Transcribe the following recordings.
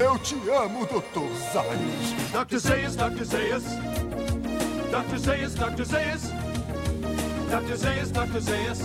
Eu te amo, Dr. Zayas. Dr. Zayas, Dr. Zayas. Dr. Zayas, Dr. Zayas. Dr. Zayas, Dr. Zayas.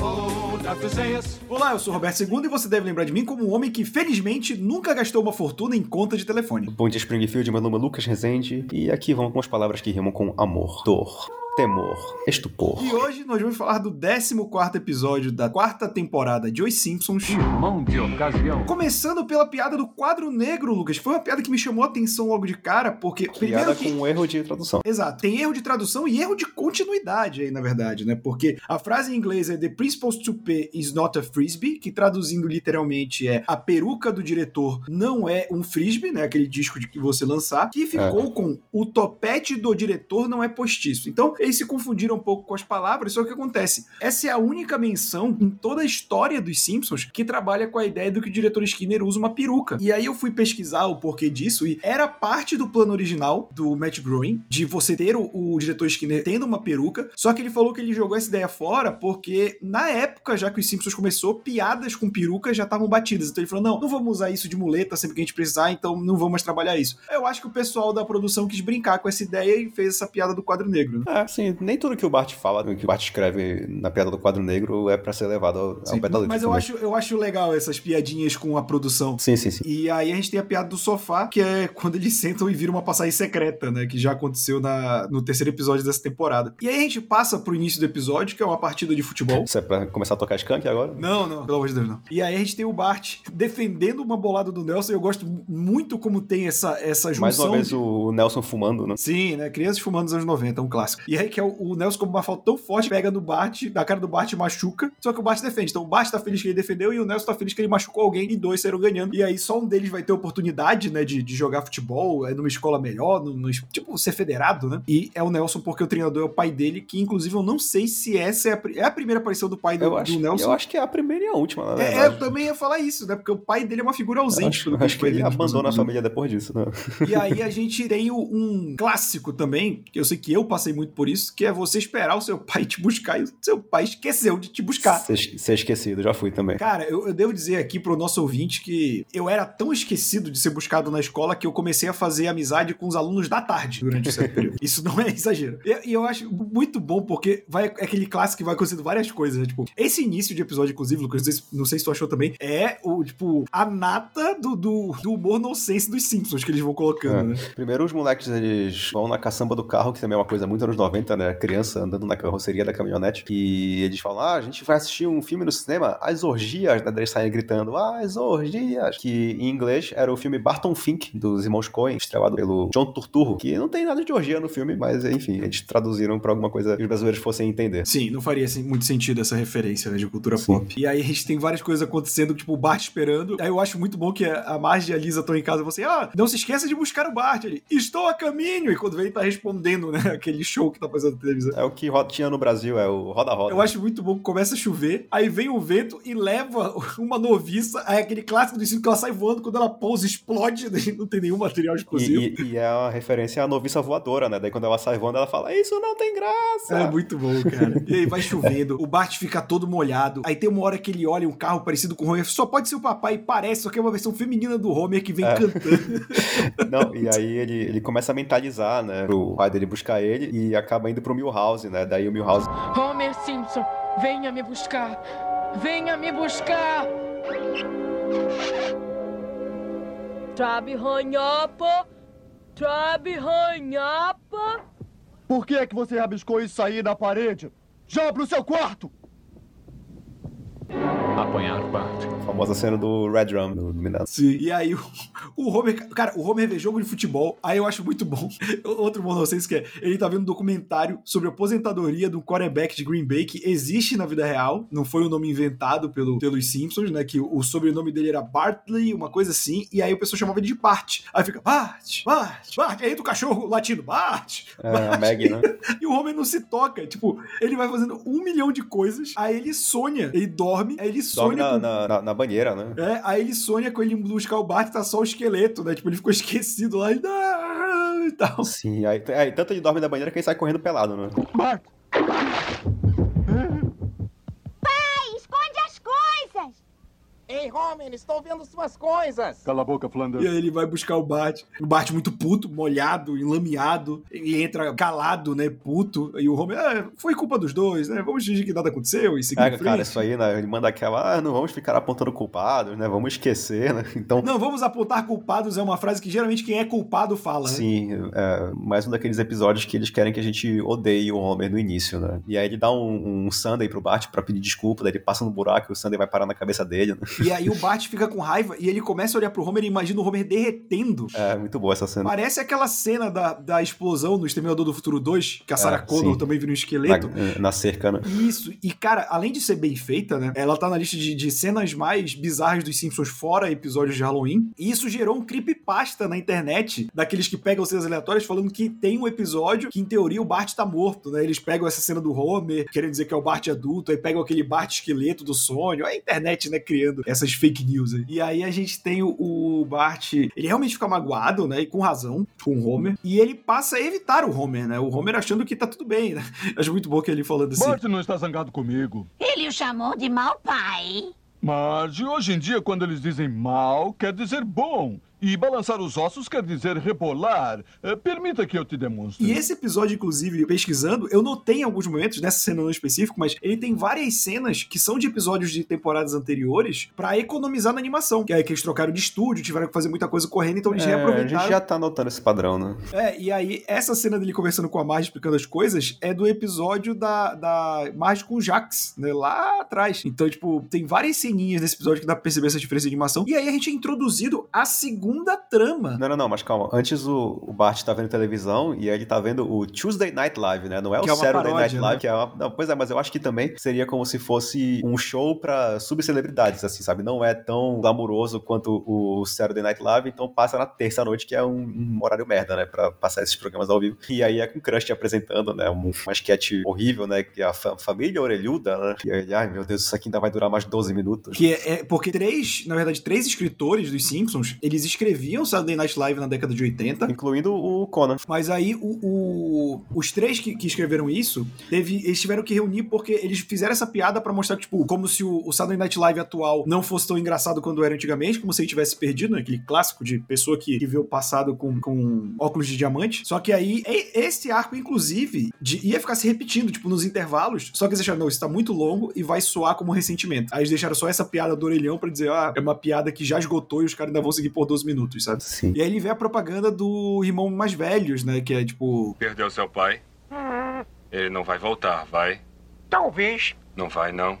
Oh, Dr. Zayas. Olá, eu sou Roberto II e você deve lembrar de mim como um homem que, felizmente, nunca gastou uma fortuna em conta de telefone. Bom dia, Springfield. Meu nome é Lucas Rezende. E aqui vão algumas palavras que rimam com amor, dor, temor, estupor. E hoje nós vamos falar do 14 episódio da quarta temporada de Os Simpsons. Irmão de ocasião. Começando pela piada do quadro negro, Lucas. Foi uma piada que me chamou a atenção logo de cara, porque Piada primeiro que... com um erro de tradução. Exato, tem erro de tradução e erro de continuidade aí, na verdade, né? Porque a frase em inglês é The principal's toupee is not a frisbee, que traduzindo literalmente é a peruca do diretor não é um frisbee, né? Aquele disco de que você lançar, que ficou com o topete do diretor não é postiço. Então, eles se confundiram um pouco com as palavras, só que o que acontece? Essa é a única menção em toda a história dos Simpsons que trabalha com a ideia do que o diretor Skinner usa uma peruca. E aí eu fui pesquisar o porquê disso e era parte do plano original do Matt Groening de você ter o, o diretor Skinner tendo uma peruca, só que ele falou que ele jogou essa ideia fora porque na época, já que os Simpsons começou, piadas com peruca já estavam batidas. Então ele falou: "Não, não vamos usar isso de muleta sempre que a gente precisar, então não vamos mais trabalhar isso". Eu acho que o pessoal da produção quis brincar com essa ideia e fez essa piada do quadro negro. Né? É, sim, nem tudo que o Bart fala, que o Bart escreve na piada do quadro negro é pra ser levado ao, ao Sim, pé da letra. Mas eu também. acho, eu acho legal essas piadinhas com a produção. Sim, sim, sim. E aí a gente tem a piada do sofá, que é quando eles sentam e viram uma passagem secreta, né? Que já aconteceu na, no terceiro episódio dessa temporada. E aí a gente passa pro início do episódio, que é uma partida de futebol. Isso é pra começar a tocar skunk agora? Não, não, pelo amor de Deus, não. E aí a gente tem o Bart defendendo uma bolada do Nelson. Eu gosto muito como tem essa, essa junção. Mais uma vez de- o Nelson fumando, né? Sim, né? Crianças fumando nos anos 90, é um clássico. E aí que é o, o Nelson, como uma falta tão forte, pega no Bart, da cara do Bart e machuca. Só que o Bart defende. Então o Bart tá feliz que ele defendeu e o Nelson tá feliz que ele machucou alguém e dois saíram ganhando. E aí só um deles vai ter oportunidade, né, de, de jogar futebol, é numa escola melhor, no, no- tipo, ser federado, né? E é o Nelson porque o treinador é o pai dele, que inclusive eu não sei se essa é a, é a primeira aparição do pai do, Eu do acho, Nelson. eu acho que é a primeira e a última, na É, verdade. eu também ia falar isso, né? Porque o pai dele é uma figura ausente. acho, eu acho que foi ele nos abandona a família depois disso, né? E aí a gente tem um clássico também, que eu sei que eu passei muito por isso, que é você esperar o seu pai te buscar e o seu pai esqueceu de te buscar. Ser, ser esquecido, já fui também. Cara, eu, eu devo dizer aqui pro nosso ouvinte que eu era tão esquecido de ser buscado na escola que eu comecei a fazer amizade com os alunos da tarde durante certo período. Isso não é exagero. E, e eu acho muito bom porque vai é aquele clássico que vai acontecendo várias coisas, né? Tipo, esse início de episódio, inclusive, Lucas, não sei, se- não sei se tu achou também, é o, tipo, a nata do, do, do humor nonsense dos Simpsons que eles vão colocando, É. né? Primeiro os moleques, eles vão na caçamba do carro, que também é uma coisa muito anos 90, né? Criança andando na carroceria da caminhonete. E eles falam, ah, a gente vai assistir um filme no cinema, As Orgias, né? Eles saem gritando, ah, As Orgias. Que em inglês era o filme Barton Fink, dos irmãos Coen, estrelado pelo John Turturro, que não tem nada de orgia no filme, mas enfim, eles traduziram pra alguma coisa que os brasileiros fossem entender. Sim, não faria assim, muito sentido essa referência né, de cultura Sim. pop. E aí a gente tem várias coisas acontecendo, tipo o Bart esperando. Aí eu acho muito bom que a a Marge e a Lisa estão em casa e você, ah, não se esqueça de buscar o Bart. Ele, estou a caminho. E quando vem, ele tá respondendo, né, aquele show que tá fazendo na televisão. É o que tinha no Brasil, é o roda-roda. Eu acho muito bom que começa a chover, aí vem o vento e leva uma noviça, aí aquele clássico do ensino que ela sai voando, quando ela pousa, explode, não tem nenhum material explosivo. E, e- e é uma referência à noviça voadora, né? Daí quando ela sai voando, ela fala, isso não tem graça. É muito bom, cara. E aí vai chovendo, o Bart fica todo molhado. Aí tem uma hora que ele olha um carro parecido com o Homer. Só pode ser o papai, parece, só que é uma versão feminina do Homer que vem É. cantando. Não, e aí ele, ele começa a mentalizar, né? Pro pai dele buscar ele e acaba indo pro Milhouse, né? Daí o Milhouse. Homer Simpson, venha me buscar! Venha me buscar! Trabe ranhapa! Trabe ranhapa! Por que é que você rabiscou isso aí na parede? Já pro seu quarto! Apanhar Bart. A famosa cena do Red Drum, do Dominado. Sim. E aí o, o Homer. Cara, o Homer vê jogo de futebol. Aí eu acho muito bom. Outro bom nonsense que é: ele tá vendo um documentário sobre a aposentadoria do quarterback de Green Bay que existe na vida real. Não foi um nome inventado pelo, pelos Simpsons, né? Que o, o sobrenome dele era Bartley, uma coisa assim. E aí o pessoal chamava ele de Bart. Aí fica Bart, Bart, Bart. Aí entra o cachorro latindo Bart. É, a Maggie, né? E o Homer não se toca. Tipo, ele vai fazendo um milhão de coisas. Aí ele sonha. Ele dorme. Aí ele sonha. na, com- na, na- na banheira, né? É, aí ele sonha com ele indo buscar o Bart, tá só o esqueleto, né? Tipo, ele ficou esquecido lá e, "Ah", e tal. Sim, aí, aí tanto ele dorme na banheira que ele sai correndo pelado, né? Bart! esconde as coisas! Ei, Homer, estou vendo suas coisas. Cala a boca, Flanders. E aí ele vai buscar o Bart. O Bart muito puto, molhado, enlameado. E entra calado, né? Puto. E o Homer, ah, foi culpa dos dois, né? Vamos fingir que nada aconteceu e seguir É, cara, isso aí, né? Ele manda aquela, ah, não vamos ficar apontando culpados, né? Vamos esquecer, né? Então, Não, vamos apontar culpados é uma frase que geralmente quem é culpado fala. né? Sim, é mais um daqueles episódios que eles querem que a gente odeie o Homer no início, né? E aí ele dá um, um Sunday pro Bart pra pedir desculpa, daí ele passa no buraco e o Sunday vai parar na cabeça dele, né? E aí o Bart fica com raiva e ele começa a olhar pro Homer e imagina o Homer derretendo. É muito boa essa cena. Parece aquela cena da, da explosão no Exterminador do Futuro 2, que a Sarah É, Connor também vira um esqueleto. Na, na cerca, né? Isso, e cara, além de ser bem feita, né? Ela tá na lista de, de cenas mais bizarras dos Simpsons fora episódios de Halloween. E isso gerou um creepypasta na internet daqueles que pegam cenas aleatórias falando que tem um episódio que, em teoria, o Bart tá morto, né? Eles pegam essa cena do Homer, querendo dizer que é o Bart adulto, aí pegam aquele Bart esqueleto do sonho. A internet, né, criando essas fake news aí. E aí a gente tem o, o Bart, ele realmente fica magoado, né? E com razão, com o Homer. E ele passa a evitar o Homer, né? O Homer achando que tá tudo bem, né? Acho muito bom que ele falando assim. Bart não está zangado comigo. Ele o chamou de mau pai. Mas hoje em dia, quando eles dizem mal, quer dizer bom. E balançar os ossos quer dizer rebolar. Eh, permita que eu te demonstre. E esse episódio, inclusive, pesquisando, eu notei em alguns momentos, nessa cena no específico, mas ele tem várias cenas que são de episódios de temporadas anteriores pra economizar na animação. Que é que eles trocaram de estúdio, tiveram que fazer muita coisa correndo, então eles É, a reaproveitaram. gente já tá notando esse padrão, né? É, e aí, essa cena dele conversando com a Marge, explicando as coisas, é do episódio da, da Marge com o Jax, né? Lá atrás. Então, tipo, tem várias ceninhas nesse episódio que dá pra perceber essa diferença de animação. E aí a gente é introduzido a segunda trama. Não, não, não, mas calma. Antes o, o Bart tá vendo televisão e ele tá vendo o Tuesday Night Live, né? Não é o Que é uma Saturday Night paródia, Live, né? que é uma. Não, pois é, mas eu acho que também seria como se fosse um show pra subcelebridades, assim, sabe? Não é tão glamuroso quanto o Saturday Night Live, então passa na terça-noite, que é um, um horário merda, né? Pra passar esses programas ao vivo. E aí é com o Crush apresentando, né? Um, uma sketch horrível, né? Que é a fa- família orelhuda, né? E aí, ai meu Deus, isso aqui ainda vai durar mais 12 minutos. Que é, é- porque três, na verdade, três escritores dos Simpsons, eles escreviam Saturday Night Live na década de 80. Incluindo o Conan. Mas aí o, o- os três que, que escreveram isso, teve, eles tiveram que reunir porque eles fizeram essa piada pra mostrar, tipo, como se o, o Saturday Night Live atual não fosse tão engraçado quando era antigamente, como se ele tivesse perdido, né? Aquele clássico de pessoa que, que vê o passado com, com óculos de diamante. Só que aí, esse arco, inclusive, de- ia ficar se repetindo, tipo, nos intervalos. Só que eles acharam, não, isso tá muito longo e vai soar como ressentimento. Aí eles deixaram só essa piada do orelhão pra dizer, ah, é uma piada que já esgotou e os caras ainda vão seguir por 12 minutos, sabe? Sim. E aí ele vê a propaganda do irmão mais velhos, né? Que é tipo. Perdeu seu pai? Ele não vai voltar, vai? Talvez. Não vai, não.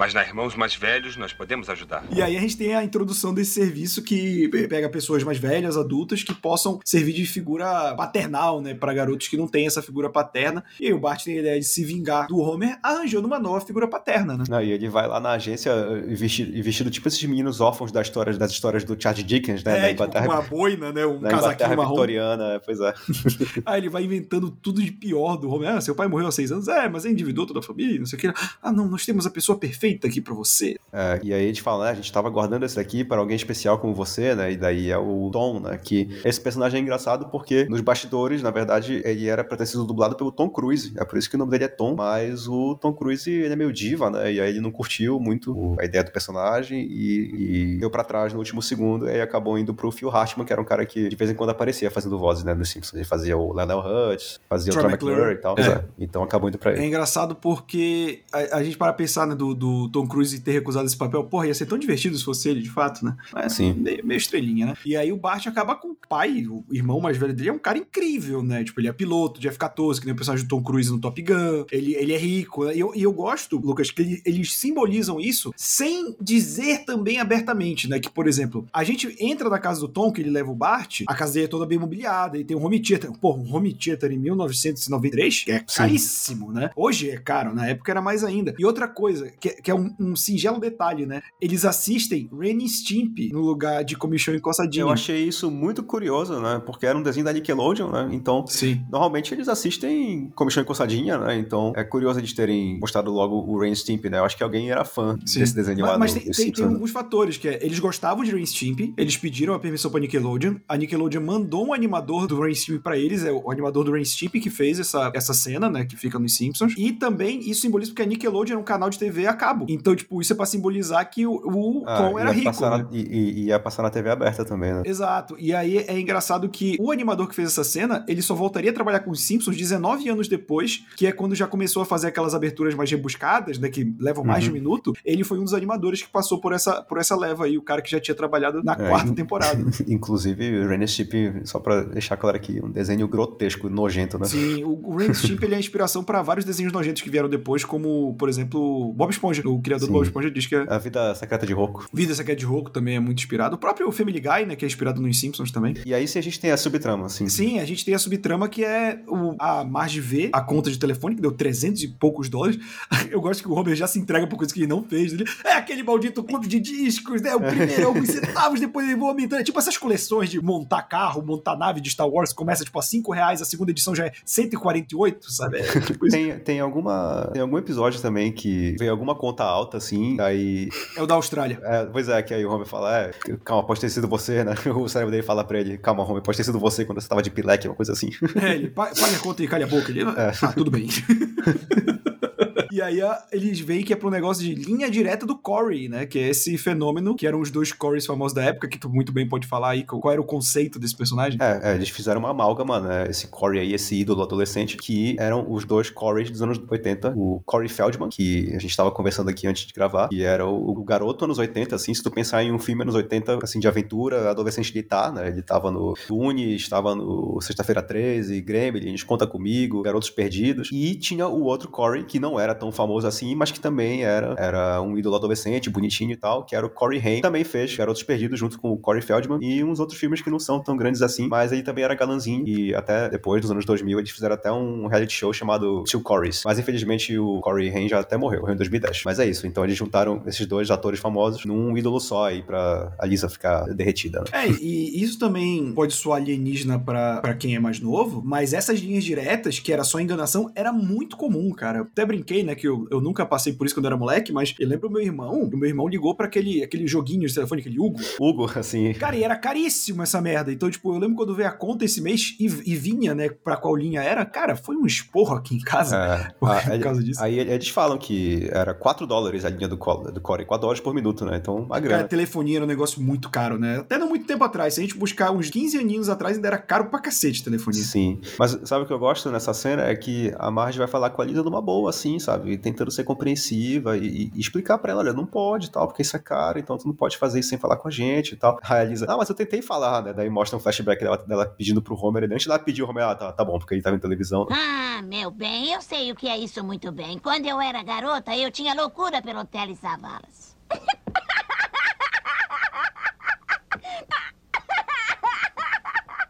Mas na Irmãos Mais Velhos nós podemos ajudar. E aí a gente tem a introdução desse serviço que pega pessoas mais velhas, adultas, que possam servir de figura paternal, né? Pra garotos que não têm essa figura paterna. E aí o Bart tem a ideia de se vingar do Homer arranjando uma nova figura paterna, né? Não, e ele vai lá na agência eh, vestido, vestido tipo esses meninos órfãos das histórias, das histórias do Charles Dickens, né? É, na tipo, uma boina, né? Um casaquinho marrom. vitoriana, é, pois é. Aí ele vai inventando tudo de pior do Homer. Ah, seu pai morreu há seis anos. É, mas é endividou toda a família, não sei o que. Ah, não, nós temos a pessoa perfeita aqui pra você. É, e aí a gente fala, né? A gente tava guardando esse daqui para alguém especial como você, né? E daí é o Tom, né? Que esse personagem é engraçado porque nos bastidores, na verdade, ele era pra ter sido dublado pelo Tom Cruise. É por isso que o nome dele é Tom, mas o Tom Cruise, ele é meio diva, né? E aí ele não curtiu muito a ideia do personagem e, e deu pra trás no último segundo e aí acabou indo pro Phil Hartman, que era um cara que de vez em quando aparecia fazendo vozes, né? Nos Simpsons. Ele fazia o Lionel Hutz, fazia Troy o Troy McClure e tal. É. Então acabou indo pra ele. É engraçado porque a, a gente para pensar né, do, do Tom Cruise ter recusado esse papel. Porra, ia ser tão divertido se fosse ele, de fato, né? Mas Sim. meio, meio estrelinha, né? E aí o Bart acaba com o pai, o irmão mais velho dele, é um cara incrível, né? Tipo, ele é piloto de F-14, que nem o personagem do Tom Cruise no Top Gun. Ele, ele é rico. né? E eu, e eu gosto, Lucas, que ele- eles simbolizam isso sem dizer também abertamente, né? Que, por exemplo, a gente entra na casa do Tom, que ele leva o Bart, a casa dele é toda bem mobiliada, e tem um home theater. Pô, um home theater em 1993, que é caríssimo, né? Hoje é caro, na época era mais ainda. E outra coisa, que, é- que é um, um singelo detalhe, né? Eles assistem Ren Stimpy no lugar de Comichão Encostadinho. Eu achei isso muito curioso, né? Porque era um desenho da Nickelodeon, né? Então, Sim. normalmente eles assistem Comichão Encostadinha, né? Então, é curioso eles terem mostrado logo o Rain Stimp, né? Eu acho que alguém era fã Sim. desse desenho Mas, mas tem, tem- tem alguns fatores, que é, eles gostavam de Ren Stimpy, eles pediram a permissão pra Nickelodeon, a Nickelodeon mandou um animador do Ren Stimpy pra eles, é o animador do Ren Stimpy que fez essa, essa cena, né, que fica nos Simpsons, e também isso simboliza porque a Nickelodeon era um canal de TV a cabo, cabo. Então, tipo, isso é pra simbolizar que o, o Ah, Tom era rico. né? na- e, e- ia passar na TV aberta também, né? Exato. E aí é engraçado que o animador que fez essa cena, ele só voltaria a trabalhar com os Simpsons 19 anos depois, que é quando já começou a fazer aquelas aberturas mais rebuscadas, né, que levam mais de um Uhum. minuto. Ele foi um dos animadores que passou por essa, por essa leva aí, o cara que já tinha trabalhado na É, quarta in- temporada. Inclusive, o e Stimpy, só pra deixar claro aqui, um desenho grotesco, nojento, né? Sim, o, Ren Stimp ele é a inspiração para vários desenhos nojentos que vieram depois, como, por exemplo, Bob Esponja. O criador Sim. do Bob Esponja diz que a A vida secreta de Roku. Vida Secreta de Roku também é muito inspirado. O próprio Family Guy, né, que é inspirado nos Simpsons também. E aí, se a gente tem a subtrama, assim. Sim, a gente tem a subtrama que é o, a Marge V, a conta de telefone, que deu 300 e poucos dólares. Eu gosto que o Homer já se entrega por coisa que ele não fez. Ele, é aquele maldito clube de discos, né? O primeiro alguns centavos, depois ele vai aumentando. É tipo essas coleções de montar carro, montar nave de Star Wars, começa tipo a 5 reais, a segunda edição já é 148, sabe? É, tipo. Tem, tem, alguma, tem algum episódio também que veio alguma conta alta, assim, aí... É o da Austrália. É, pois é, que aí o Homer fala, é, calma, pode ter sido você, né? O cérebro dele fala pra ele, calma, Homer, pode ter sido você quando você tava de pileque, uma coisa assim. É, ele pa- paga a conta e calha a boca. Ele, ah, tudo bem. E aí a- eles veem que é pro negócio de linha direta do Corey, né? Que é esse fenômeno, que eram os dois Coreys famosos da época, que tu muito bem pode falar aí qual era o conceito desse personagem. É, é, eles fizeram uma amálgama, né? Esse Corey aí, esse ídolo adolescente, que eram os dois Coreys dos anos 80. O Corey Feldman, que a gente tava conversando aqui antes de gravar, que era o, o garoto anos 80, assim, se tu pensar em um filme anos 80, assim, de aventura, adolescente ele tá, né? Ele tava no Goonies, estava no Sexta-feira 13, Gremlins, Conta Comigo, Garotos Perdidos. E tinha o outro Corey, que não era tão famoso assim, mas que também era, era um ídolo adolescente, bonitinho e tal, que era o Corey Haim. Também fez Garotos Perdidos junto com o Corey Feldman e uns outros filmes que não são tão grandes assim, mas ele também era galanzinho e até depois dos anos 2000 eles fizeram até um reality show chamado Two Corys. Mas infelizmente o Corey Haim já até morreu, morreu em 2010. Mas é isso, então eles juntaram esses dois atores famosos num ídolo só aí pra a Lisa ficar derretida, né? É, e isso também pode soar alienígena pra quem é mais novo, mas essas linhas diretas, que era só enganação, era muito comum, cara. Eu até brinquei, né, que eu, eu nunca passei por isso quando eu era moleque, mas eu lembro o meu irmão, o meu irmão ligou pra aquele, aquele joguinho de telefone, aquele Hugo. Hugo, assim, Cara, e era caríssimo essa merda. Então, tipo, eu lembro quando veio a conta esse mês e, e vinha, né, pra qual linha era. Cara, foi um esporro aqui em casa É, por, a- causa disso. Aí eles falam que era 4 dólares a linha do, do Corey, 4 dólares por minuto, né? Então, uma Cara, grana. telefonia era um negócio muito caro, né? Até não muito tempo atrás. Se a gente buscar uns 15 aninhos atrás, ainda era caro pra cacete telefonia. Sim. Mas sabe o que eu gosto nessa cena? É que a Marge vai falar com a Lisa numa boa, assim, sabe? Tentando ser compreensiva e, e explicar pra ela, olha, não pode e tal, porque isso é caro, então tu não pode fazer isso sem falar com a gente e tal. Aí a Lisa, ah, mas eu tentei falar, né? Daí mostra um flashback dela, dela pedindo pro Homer, e antes dela pedir o Homer, ah, tá, tá bom, porque ele tava em televisão. Ah, meu bem, eu sei o que é isso muito bem. Quando eu era garota, eu tinha loucura pelo Telly Savalas.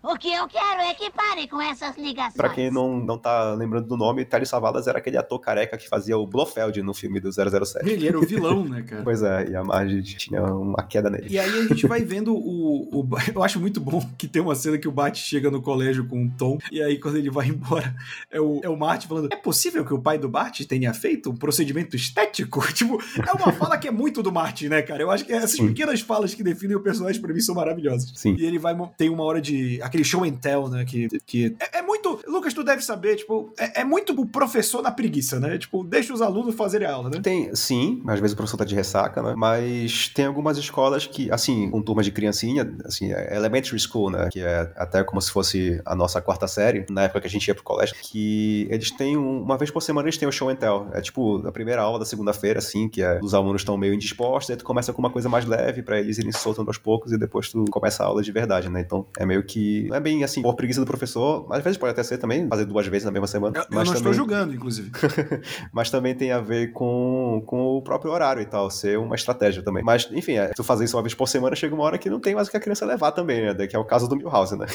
O que eu quero é que pare com essas ligações. Pra quem não, não tá lembrando do nome, Telly Savalas era aquele ator careca que fazia o Blofeld no filme do 007. Ele era o vilão, né, cara? Pois é, e a Marge tinha uma queda nele. E aí a gente vai vendo o, o. Eu acho muito bom que tem uma cena que o Bart chega no colégio com o Tom, e aí quando ele vai embora, é o, é o Marty falando: É possível que o pai do Bart tenha feito um procedimento estético? Tipo, é uma fala que é muito do Marty, né, cara? Eu acho que essas Sim. pequenas falas que definem o personagem pra mim são maravilhosas. Sim. E ele vai. Tem uma hora de. Aquele show and tell, né? Que, que é, é muito. Lucas, tu deve saber, tipo, é, é muito o professor na preguiça, né? Tipo, deixa os alunos fazerem a aula, né? Tem, sim, às vezes o professor tá de ressaca, né? Mas tem algumas escolas que, assim, com turmas de criancinha, assim, é elementary school, né? Que é até como se fosse a nossa quarta série, na época que a gente ia pro colégio, que eles têm, um- uma vez por semana eles têm o show and tell. É tipo, a primeira aula da segunda-feira, assim, que é, os alunos estão meio indispostos, aí tu começa com uma coisa mais leve pra eles irem soltando aos poucos e depois tu começa a aula de verdade, né? Então é meio que, não é bem assim, por preguiça do professor, às vezes pode até ser também, fazer duas vezes na mesma semana. Eu, eu mas não estou também- julgando, inclusive. mas também tem a ver com, com o próprio horário e tal, ser uma estratégia também. Mas, enfim, é, se tu fazer isso uma vez por semana, chega uma hora que não tem mais o que a criança levar também, né? Que é o caso do Milhouse, né?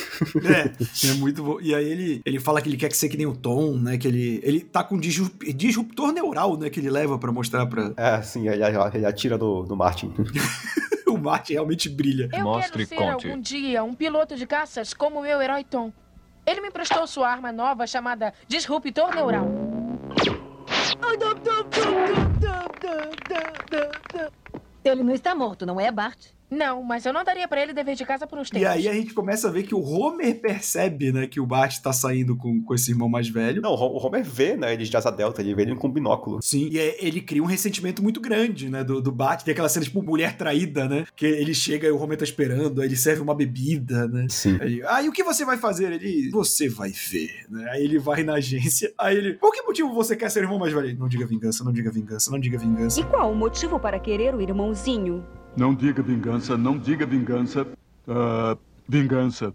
É, é muito bom. E aí ele, ele fala que ele quer que ser que nem o Tom, né? Que ele, ele tá com disrup- disruptor neural, né? Que ele leva pra mostrar pra. É, sim, ele, ele atira do, do Martin. o Martin realmente brilha. Eu Mostre quero ser e conte. algum dia um piloto de caças como o meu herói Tom. Ele me emprestou sua arma nova chamada Disruptor Neural. Ele não está morto, não é, Bart? Não, mas eu não daria pra ele dever de casa por uns tempos. E aí a gente começa a ver que o Homer percebe, né, que o Bart tá saindo com, com esse irmão mais velho. Não, o Homer vê, né, ele de asa delta, ele vê ele com binóculo. Sim, e é- ele cria um ressentimento muito grande, né, do, do Bart. Tem aquela cena, tipo, mulher traída, né, que ele chega e o Homer tá esperando, aí ele serve uma bebida, né. Sim. Aí, ah, e o que você vai fazer? Ele, você vai ver, né? Aí ele vai na agência, aí ele, por que motivo você quer ser irmão mais velho? Ele, Não diga vingança, não diga vingança, não diga vingança. E qual o motivo para querer o irmãozinho? Não diga vingança, não diga vingança. Ah, vingança.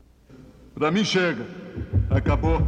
Pra mim chega. Acabou.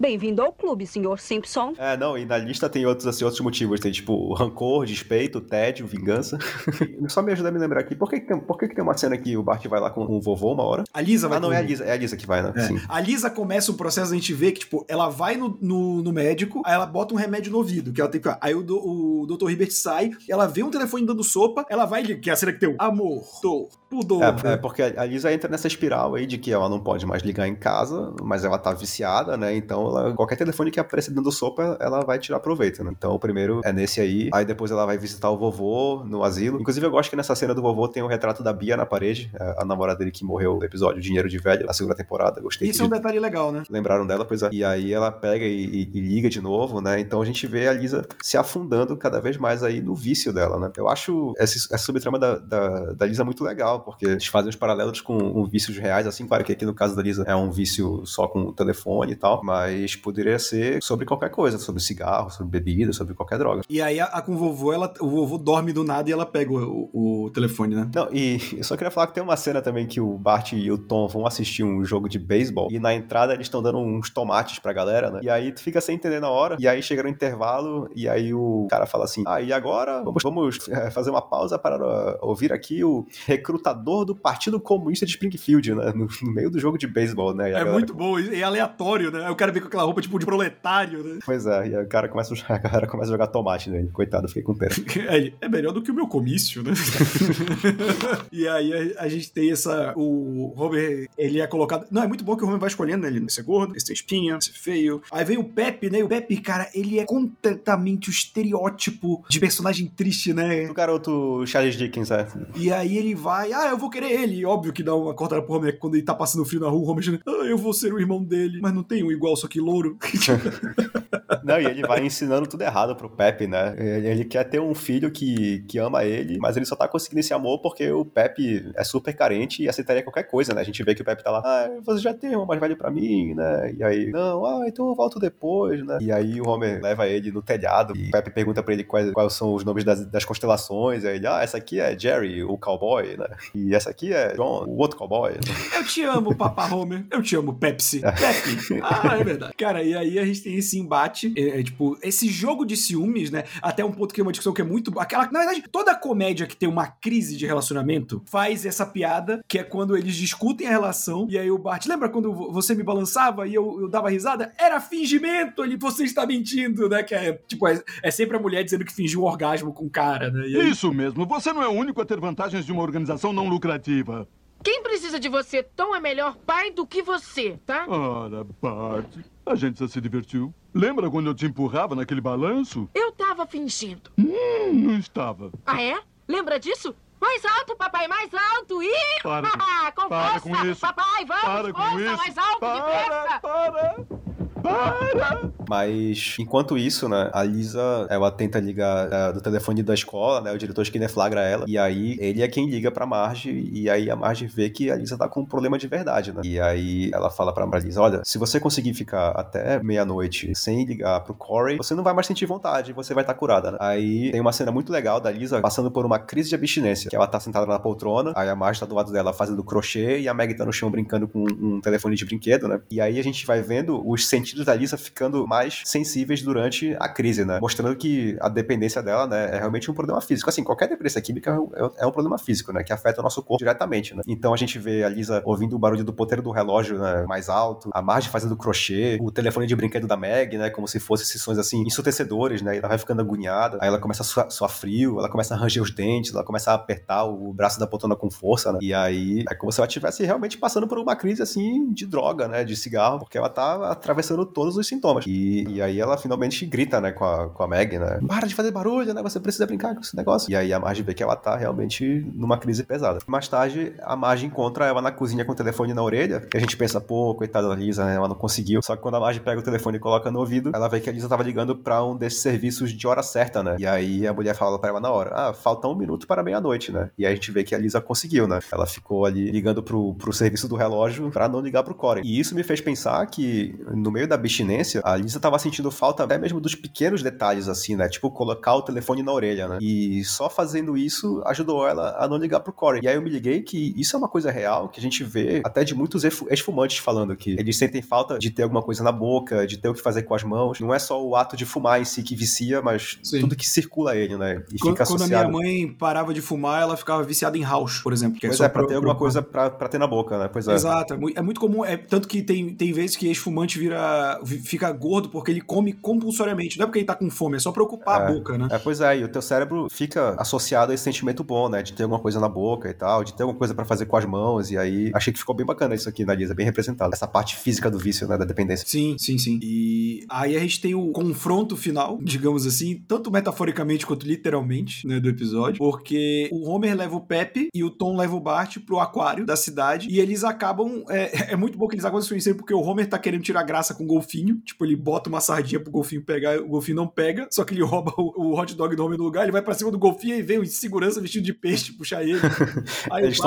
Bem-vindo ao clube, Sr. Simpson. É, não, e na lista tem outros, assim, outros motivos. Tem, tipo, rancor, despeito, tédio, vingança. Só me ajuda a me lembrar aqui, por que, que, tem, por que, que tem uma cena que o Bart vai lá com o vovô uma hora? A Lisa vai Ah, não, com é a. Lisa, é a Lisa que vai, né? É. Sim. A Lisa começa o processo, a gente vê que, tipo, ela vai no, no, no médico, aí ela bota um remédio no ouvido, que ela tem que. Aí o, do, o Dr. Hibbert sai, ela vê um telefone dando sopa, ela vai, que é a cena que tem o amor, dor, pudor. É, né? é, porque a Lisa entra nessa espiral aí de que ela não pode mais ligar em casa, mas ela tá viciada, né? Então, ela- qualquer telefone que apareça dando sopa, ela vai tirar proveito, né? Então, o primeiro é nesse aí. Aí depois ela vai visitar o vovô no asilo. Inclusive, eu gosto que nessa cena do vovô tem o retrato da Bia na parede, a a namorada dele que morreu no episódio Dinheiro de Velho, na segunda temporada. Gostei Isso é um de- detalhe legal, né? Lembraram dela, pois é. E aí ela pega e, e- e liga de novo, né? Então a gente vê a Lisa se afundando cada vez mais aí no vício dela, né? Eu acho essa, essa subtrama da, da, da Lisa muito legal, porque eles fazem os paralelos com, com vícios reais, assim, claro que aqui no caso da Lisa é um vício só com o telefone e tal, mas poderia ser sobre qualquer coisa, sobre cigarro, sobre bebida, sobre qualquer droga. E aí a, a com o vovô, ela, o vovô dorme do nada e ela pega o, o- o telefone, né? Não, e eu só queria falar que tem uma cena também que o Bart e o Tom vão assistir um jogo de beisebol e na entrada eles estão dando uns tomates pra galera, né? E aí tu fica sem entender na hora, e aí chega no intervalo e aí o cara fala assim: Ah, e agora vamos, vamos é, fazer uma pausa para uh, ouvir aqui o recrutador do Partido Comunista de Springfield, né? No, no meio do jogo de beisebol, né? É galera- muito bom, é aleatório, né? Aí o cara vem com aquela roupa tipo de proletário, né? Pois é, e o cara começa, a- a galera começa a jogar tomate nele. Coitado, fiquei com pena. Ele, é melhor do que o meu comício, né? e aí a, a gente tem essa. O Homer, ele é colocado. Não, é muito bom que o Homer vai escolhendo, né? Ele ser gordo, esse tem espinha, ser feio. Aí vem o Pepe, né? E o Pepe, cara, ele é completamente o estereótipo de personagem triste, né? O garoto Charles Dickens, é. E aí ele vai, ah, eu vou querer ele. E óbvio que dá uma cortada pro Homer quando ele tá passando frio na rua, o Homer ah, eu vou ser o irmão dele. Mas não tem um igual, só que louro. Não, e ele vai ensinando tudo errado pro Pepe, né? Ele, ele quer ter um filho que, que ama ele, mas ele só tá conseguindo esse amor porque o Pepe é super carente e aceitaria qualquer coisa, né? A gente vê que o Pepe tá lá, ah, você já tem um mais velho pra mim, né? E aí, não, ah, então eu volto depois, né? E aí o Homer leva ele no telhado e o Pepe pergunta pra ele quais, quais são os nomes das, das constelações. Aí ele, ah, essa aqui é Jerry, o cowboy, né? E essa aqui é John, o outro cowboy. né? Eu te amo, Papa Homer. Eu te amo, Pepsi. Pepe. Ah, é verdade. Cara, e aí a gente tem esse embate, é, é, tipo, esse jogo de ciúmes, né? Até um ponto que é uma discussão que é muito. Aquela, na verdade, toda comédia que tem uma crise de relacionamento faz essa piada, que é quando eles discutem a relação, e aí o Bart, lembra quando vo- você me balançava e eu, eu dava risada? Era fingimento, ele, você está mentindo, né? Que é, tipo, é, é sempre a mulher dizendo que fingiu um orgasmo com o cara, né? Aí- Isso mesmo. Você não é o único a ter vantagens de uma organização não lucrativa. Quem precisa de você, Tom, é melhor pai do que você, tá? Ora, Bart, a gente já se divertiu. Lembra quando eu te empurrava naquele balanço? Eu tava fingindo. Hum, não estava. Ah, é? Lembra disso? Mais alto, papai, mais alto! Ih! Para com para força! com isso. Papai, vamos! Para com força, isso. mais alto, Para, depressa! para, para. Mas, enquanto isso, né, a Lisa, ela tenta ligar eh, do telefone da escola, né, o diretor Skinner flagra ela, e aí ele é quem liga pra Marge, e aí a Marge vê que a Lisa tá com um problema de verdade, né, e aí ela fala pra Lisa, olha, se você conseguir ficar até meia-noite sem ligar pro Corey, você não vai mais sentir vontade, você vai estar curada, né. Aí tem uma cena muito legal da Lisa passando por uma crise de abstinência, que ela tá sentada na poltrona, aí a Marge tá do lado dela fazendo crochê, e a Meg tá no chão brincando com um telefone de brinquedo, né, e aí a gente vai vendo os sentidos da Lisa ficando mais sensíveis durante a crise, né? Mostrando que a dependência dela, né, é realmente um problema físico. Assim, qualquer dependência química é um- é um problema físico, né? Que afeta o nosso corpo diretamente, né? Então a gente vê a Lisa ouvindo o barulho do ponteiro do relógio, né, mais alto, a Marge fazendo crochê, o telefone de brinquedo da Meg, né? Como se fossem sons, assim, ensutecedores, né? E ela vai ficando agoniada, aí ela começa a suar, suar frio, ela começa a ranger os dentes, ela começa a apertar o braço da poltrona com força, né? E aí é como se ela estivesse realmente passando por uma crise, assim, de droga, né? De cigarro, porque ela tá atravessando todos os sintomas. E E, aí ela finalmente grita, né, com a, com a Meg, né? Para de fazer barulho, né? Você precisa brincar com esse negócio. E aí a Marge vê que ela tá realmente numa crise pesada. Mais tarde, a Marge encontra ela na cozinha com o telefone na orelha. E a gente pensa, pô, coitada da Lisa, né? Ela não conseguiu. Só que quando a Marge pega o telefone e coloca no ouvido, ela vê que a Lisa tava ligando pra um desses serviços de hora certa, né? E aí a mulher fala pra ela na hora, ah, falta um minuto para meia-noite, né? E aí a gente vê que a Lisa conseguiu, né? Ela ficou ali ligando pro, pro serviço do relógio pra não ligar pro Corey. E isso me fez pensar que, no meio da abstinência, a Lisa tava sentindo falta até mesmo dos pequenos detalhes, assim, né? Tipo, colocar o telefone na orelha, né? E só fazendo isso ajudou ela a não ligar pro Corey. E aí eu me liguei que isso é uma coisa real que a gente vê até de muitos ex-fumantes falando que eles sentem falta de ter alguma coisa na boca, de ter o que fazer com as mãos. Não é só o ato de fumar em si que vicia, mas Sim. tudo que circula ele, né? E quando, fica associado. Quando a minha mãe parava de fumar, ela ficava viciada em house, por exemplo. Que é pois é, é pra ter alguma coisa pra, pra ter na boca, né? Pois é. Exato. É muito comum, é, tanto que tem, tem vezes que ex-fumante vira, fica gordo porque ele come compulsoriamente. Não é porque ele tá com fome, é só pra ocupar é, a boca, né? É, pois é. E o teu cérebro fica associado a esse sentimento bom, né? De ter alguma coisa na boca e tal, de ter alguma coisa para fazer com as mãos. E aí, achei que ficou bem bacana isso aqui na Lisa, bem representado. Essa parte física do vício, né? Da dependência. Sim, sim, sim. E aí a gente tem o confronto final, digamos assim, tanto metaforicamente quanto literalmente, né? Do episódio. Porque o Homer leva o Pepe e o Tom leva o Bart pro aquário da cidade. E eles acabam. É, é muito bom que eles acabam se conhecendo porque o Homer tá querendo tirar graça com golfinho. Tipo, ele bota uma sardinha pro golfinho pegar, o golfinho não pega, só que ele rouba o, o hot dog do Homer no lugar, ele vai pra cima do golfinho e vem o segurança vestido de peixe puxar ele. Aí eles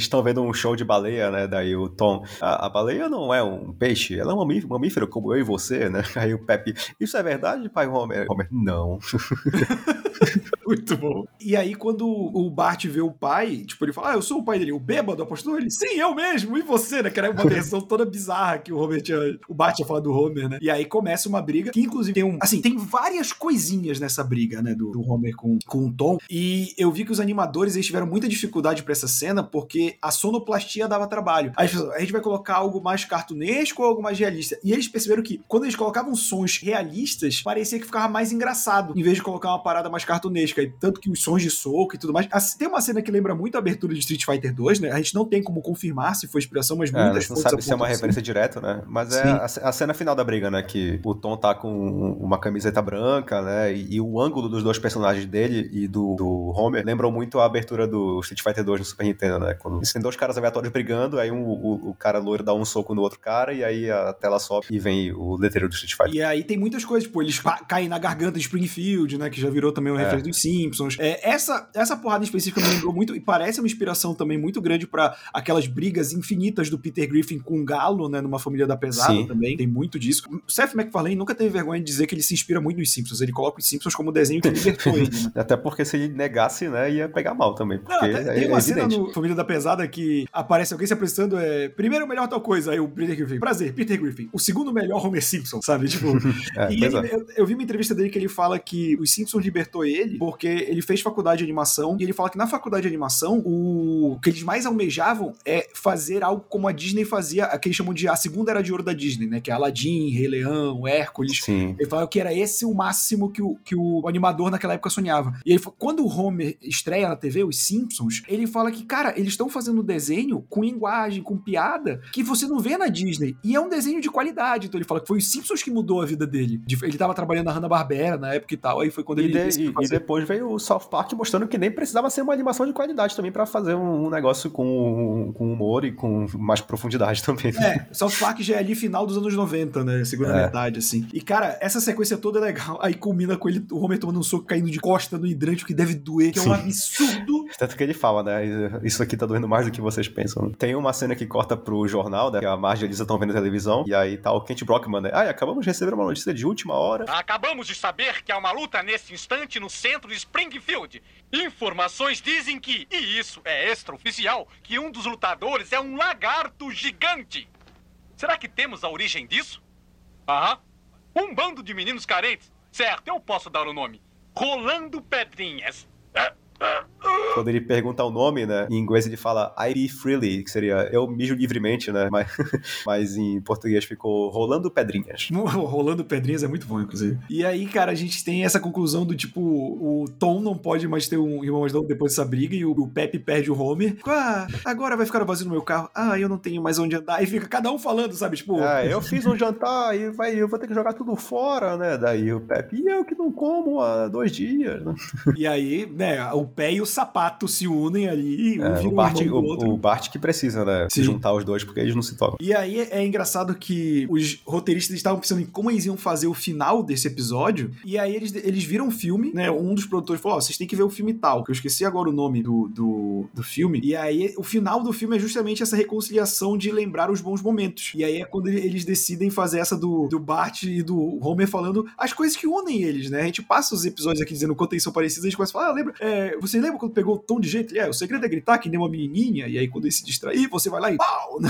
estão é, vendo um show de baleia, né? Daí o Tom. A, a, baleia não é um peixe, ela é um mamífero como eu e você, né? Aí o Pepe. Isso é verdade, pai Homer? Homer, não. Muito bom. E aí, quando o Bart vê o pai, tipo, ele fala: Ah, eu sou o pai dele. O bêbado apostou ele? Sim, eu mesmo. E você, né? Que era uma versão toda bizarra que o Homer tinha. O Bart tinha falado do Homer, né? E aí começa uma briga que, inclusive, tem um. Assim, tem várias coisinhas nessa briga, né? Do, do Homer com, com o Tom. E eu vi que os animadores eles tiveram muita dificuldade para essa cena porque a sonoplastia dava trabalho. Aí a gente vai colocar algo mais cartunesco ou algo mais realista. E eles perceberam que quando eles colocavam sons realistas, parecia que ficava mais engraçado, em vez de colocar uma parada mais cartunesca. E tanto que os sons de soco e tudo mais. Tem uma cena que lembra muito a abertura de Street Fighter 2, né? A gente não tem como confirmar se foi inspiração, mas é, muitas é, não sabe se é uma referência direta, né? Mas é a, a, cena final da briga, né? Que o Tom tá com uma camiseta branca, né? E, e o ângulo dos dois personagens dele e do, do Homer lembram muito a abertura do Street Fighter 2 no Super Nintendo, né? Quando tem dois caras aleatórios brigando, aí um, o, o cara loiro dá um soco no outro cara e aí a tela sobe e vem o letreiro do Street Fighter. E aí tem muitas coisas, tipo, eles caem na garganta de Springfield, né? Que já virou também uma é. referência dos Simpsons. É, essa, essa porrada específica me lembrou muito e parece uma inspiração também muito grande para aquelas brigas infinitas do Peter Griffin com o Galo, né? Numa família da pesada Sim. também. Tem muito disso. O Seth MacFarlane nunca teve vergonha de dizer que ele se inspira muito nos Simpsons. Ele coloca os Simpsons como desenho que libertou ele. Né? Até porque se ele negasse, né, ia pegar mal também. Porque Não, tem, é, uma é cena no Família da Pesada que aparece alguém se apresentando, é primeiro melhor tal coisa, aí o Peter Griffin. Prazer, Peter Griffin. O segundo melhor Homer Simpson, sabe? Tipo, é, e ele, é. eu, eu, vi uma entrevista dele que ele fala que os Simpsons libertou ele porque ele fez faculdade de animação e ele fala que na faculdade de animação o, o que eles mais almejavam é fazer algo como a Disney fazia, a que eles chamam de a segunda era de ouro da Disney, né? Que é Aladdin, Rei Leão, Hércules. Sim. Ele falou que era esse o máximo que o, que o animador naquela época sonhava. E ele quando o Homer estreia na TV, os Simpsons, ele fala que, cara, eles estão fazendo desenho com linguagem, com piada, que você não vê na Disney. E é um desenho de qualidade. Então ele fala que foi os Simpsons que mudou a vida dele. Ele tava trabalhando na Hanna-Barbera na época e tal. Aí foi quando e ele. De, e, e, depois veio o South Park mostrando que nem precisava ser uma animação de qualidade também para fazer um, um, negócio com, com humor e com mais profundidade também. É, South Park já é ali final dos anos 90, né? Segunda é. metade, assim. E, cara, essa sequência toda é legal. Aí culmina com ele, o Homer tomando um soco caindo de costa no hidrante, que deve doer, que é um absurdo. Tanto que ele fala, né? Isso aqui tá doendo mais do que vocês pensam. Tem uma cena que corta pro jornal, né? Que a Marge e a Lisa estão vendo a televisão. E aí tá o Kent Brockman, né? Ah, acabamos de receber uma notícia de última hora. Acabamos de saber que há uma luta nesse instante no centro de Springfield. Informações dizem que, e isso é extraoficial, que um dos lutadores é um lagarto gigante. Será que temos a origem disso? Aham. Um bando de meninos carentes. Certo, eu posso dar o nome. Rolando Pedrinhas. Quando ele pergunta o nome, né? Em inglês ele fala I freely, que seria eu mijo livremente, né? Mas, mas em português ficou rolando pedrinhas. Rolando pedrinhas é muito bom, inclusive. E aí, cara, a gente tem essa conclusão do tipo, o Tom não pode mais ter um irmão mais novo depois dessa briga e o, o Pepe perde o Homer. Ah, agora vai ficar vazio no meu carro. Ah, eu não tenho mais onde andar. E fica cada um falando, sabe? Tipo. Ah, eu fiz um jantar e vai, eu vou ter que jogar tudo fora, né? Daí o Pepe, e eu que não como há dois dias. Né? E aí, né, o pé e o sapato se unem ali. Um é, o, Bart, o, o, Bart que precisa, né? Se juntar os dois, porque eles não se tocam. E aí é engraçado que os roteiristas estavam pensando em como eles iam fazer o final desse episódio. E aí eles, eles viram o filme, né? Um dos produtores falou: Ó, oh, vocês têm que ver o filme tal, que eu esqueci agora o nome do, do, do filme. E aí o final do filme é justamente essa reconciliação de lembrar os bons momentos. E aí é quando eles decidem fazer essa do, do Bart e do Homer falando as coisas que unem eles, né? A gente passa os episódios aqui dizendo quanto eles são parecidos, a gente começa a falar, ah, lembra? É, você lembra quando pegou o tom de jeito? É, o segredo é gritar que nem uma menininha, e aí quando ele se distrair, você vai lá e pau! Né?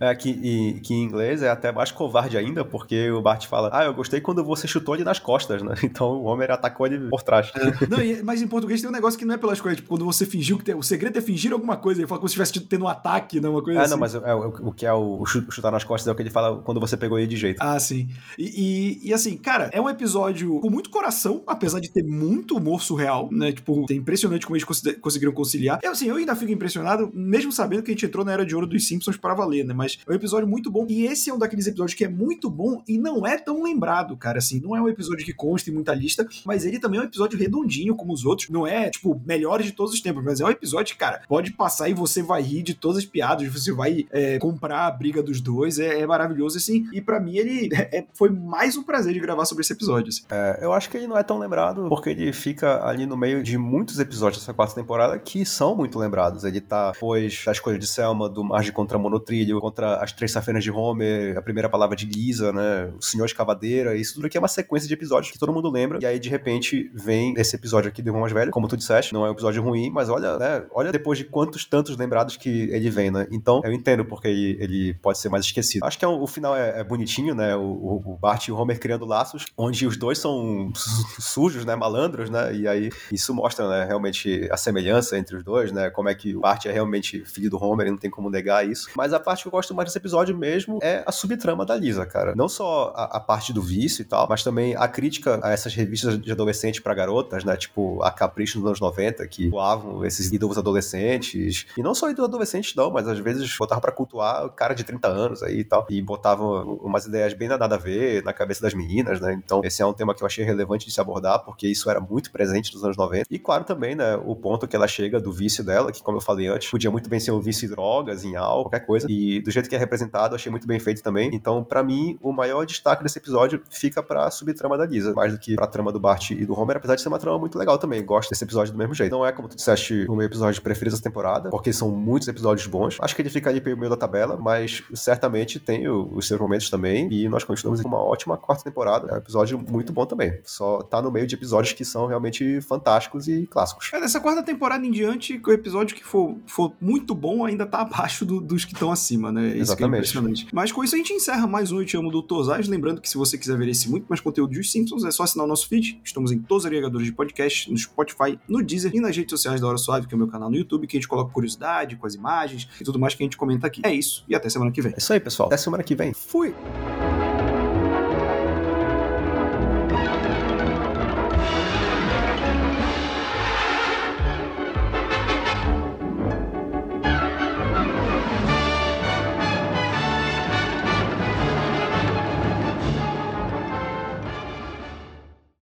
É, é que, e, que em inglês é até mais covarde ainda, porque o Bart fala, ah, eu gostei quando você chutou ele nas costas, né? Então o Homer atacou ele por trás. É. Não, mas em português tem um negócio que não é pelas coisas, tipo, quando você fingiu que tem, o segredo é fingir alguma coisa, ele fala como se estivesse tendo um ataque, né? Uma coisa é, assim. não, mas é, o, o que é o chutar nas costas é o que ele fala quando você pegou ele de jeito. Ah, sim. E, e, e assim, cara, é um episódio com muito coração, apesar de ter muito humor surreal, né? Tipo, é impressionante como eles conseguiram conciliar. Eu, assim, eu ainda fico impressionado, mesmo sabendo que a gente entrou na era de ouro dos Simpsons para valer, né? Mas é um episódio muito bom. E esse é um daqueles episódios que é muito bom e não é tão lembrado, cara. Assim, não é um episódio que consta em muita lista, mas ele também é um episódio redondinho, como os outros. Não é, tipo, melhores de todos os tempos, mas é um episódio, cara, pode passar e você vai rir de todas as piadas, você vai é, comprar a briga dos dois. É, é maravilhoso, assim. E para mim, ele é, foi mais um prazer de gravar sobre esse episódio. Assim. É, eu acho que ele não é tão lembrado porque ele fica ali no meio de muitos episódios dessa quarta temporada que são muito lembrados. Ele tá, pois, da escolha de Selma, do Marge contra Monotrilho, contra as Três Safenas de Homer, a primeira palavra de Lisa, né? O Senhor Escavadeira, isso tudo aqui é uma sequência de episódios que todo mundo lembra. E aí, de repente, vem esse episódio aqui do Irmão Mais Velho, como tu disseste, não é um episódio ruim, mas olha, né? Olha depois de quantos tantos lembrados que ele vem, né? Então, eu entendo porque ele, ele pode ser mais esquecido. Acho que é um, o final é, é, bonitinho, né? O, o, Bart e o Homer criando laços, onde os dois são sujos, né? Malandros, né? E aí, isso mostra, né? Realmente a semelhança entre os dois, né? Como é que o Bart é realmente filho do Homer e não tem como negar isso. Mas a parte que eu gosto mais desse episódio mesmo é a subtrama da Lisa, cara. Não só a, a parte do vício e tal, mas também a crítica a essas revistas de adolescente para garotas, né? Tipo a Capricho nos anos 90, que voavam esses ídolos adolescentes. E não só ídolos adolescentes, não, mas às vezes botavam pra cultuar o cara de 30 anos aí e tal. E botavam umas ideias bem nada a ver na cabeça das meninas, né? Então, esse é um tema que eu achei relevante de se abordar, porque isso era muito presente nos anos 90. E claro também, né, o ponto que ela chega do vício dela, que como eu falei antes, podia muito bem ser um vício em drogas, em álcool, qualquer coisa. E do jeito que é representado, achei muito bem feito também. Então, para mim, o maior destaque desse episódio fica pra subtrama da Lisa, mais do que pra trama do Bart e do Homer, apesar de ser uma trama muito legal também. Gosto desse episódio do mesmo jeito. Não é, como tu disseste, o meu episódio preferido dessa temporada, porque são muitos episódios bons. Acho que ele fica ali pelo meio da tabela, mas certamente tem os seus momentos também. E nós continuamos com uma ótima quarta temporada. É um episódio muito bom também. Só tá no meio de episódios que são realmente fantásticos e clássicos. É, dessa quarta temporada em diante, o episódio que for, for muito bom ainda tá abaixo do, dos que estão acima, né? Isso é Exatamente. É impressionante. Mas com isso a gente encerra mais um Eu Te Amo do Tosais. Lembrando que se você quiser ver esse muito mais conteúdo de Os Simpsons, é só assinar o nosso feed. Estamos em todos os agregadores de podcast, no Spotify, no Deezer e nas redes sociais da Hora Suave, que é o meu canal no YouTube, que a gente coloca curiosidade com as imagens e tudo mais que a gente comenta aqui. É isso, e até semana que vem. É isso aí, pessoal. Até semana que vem. Fui!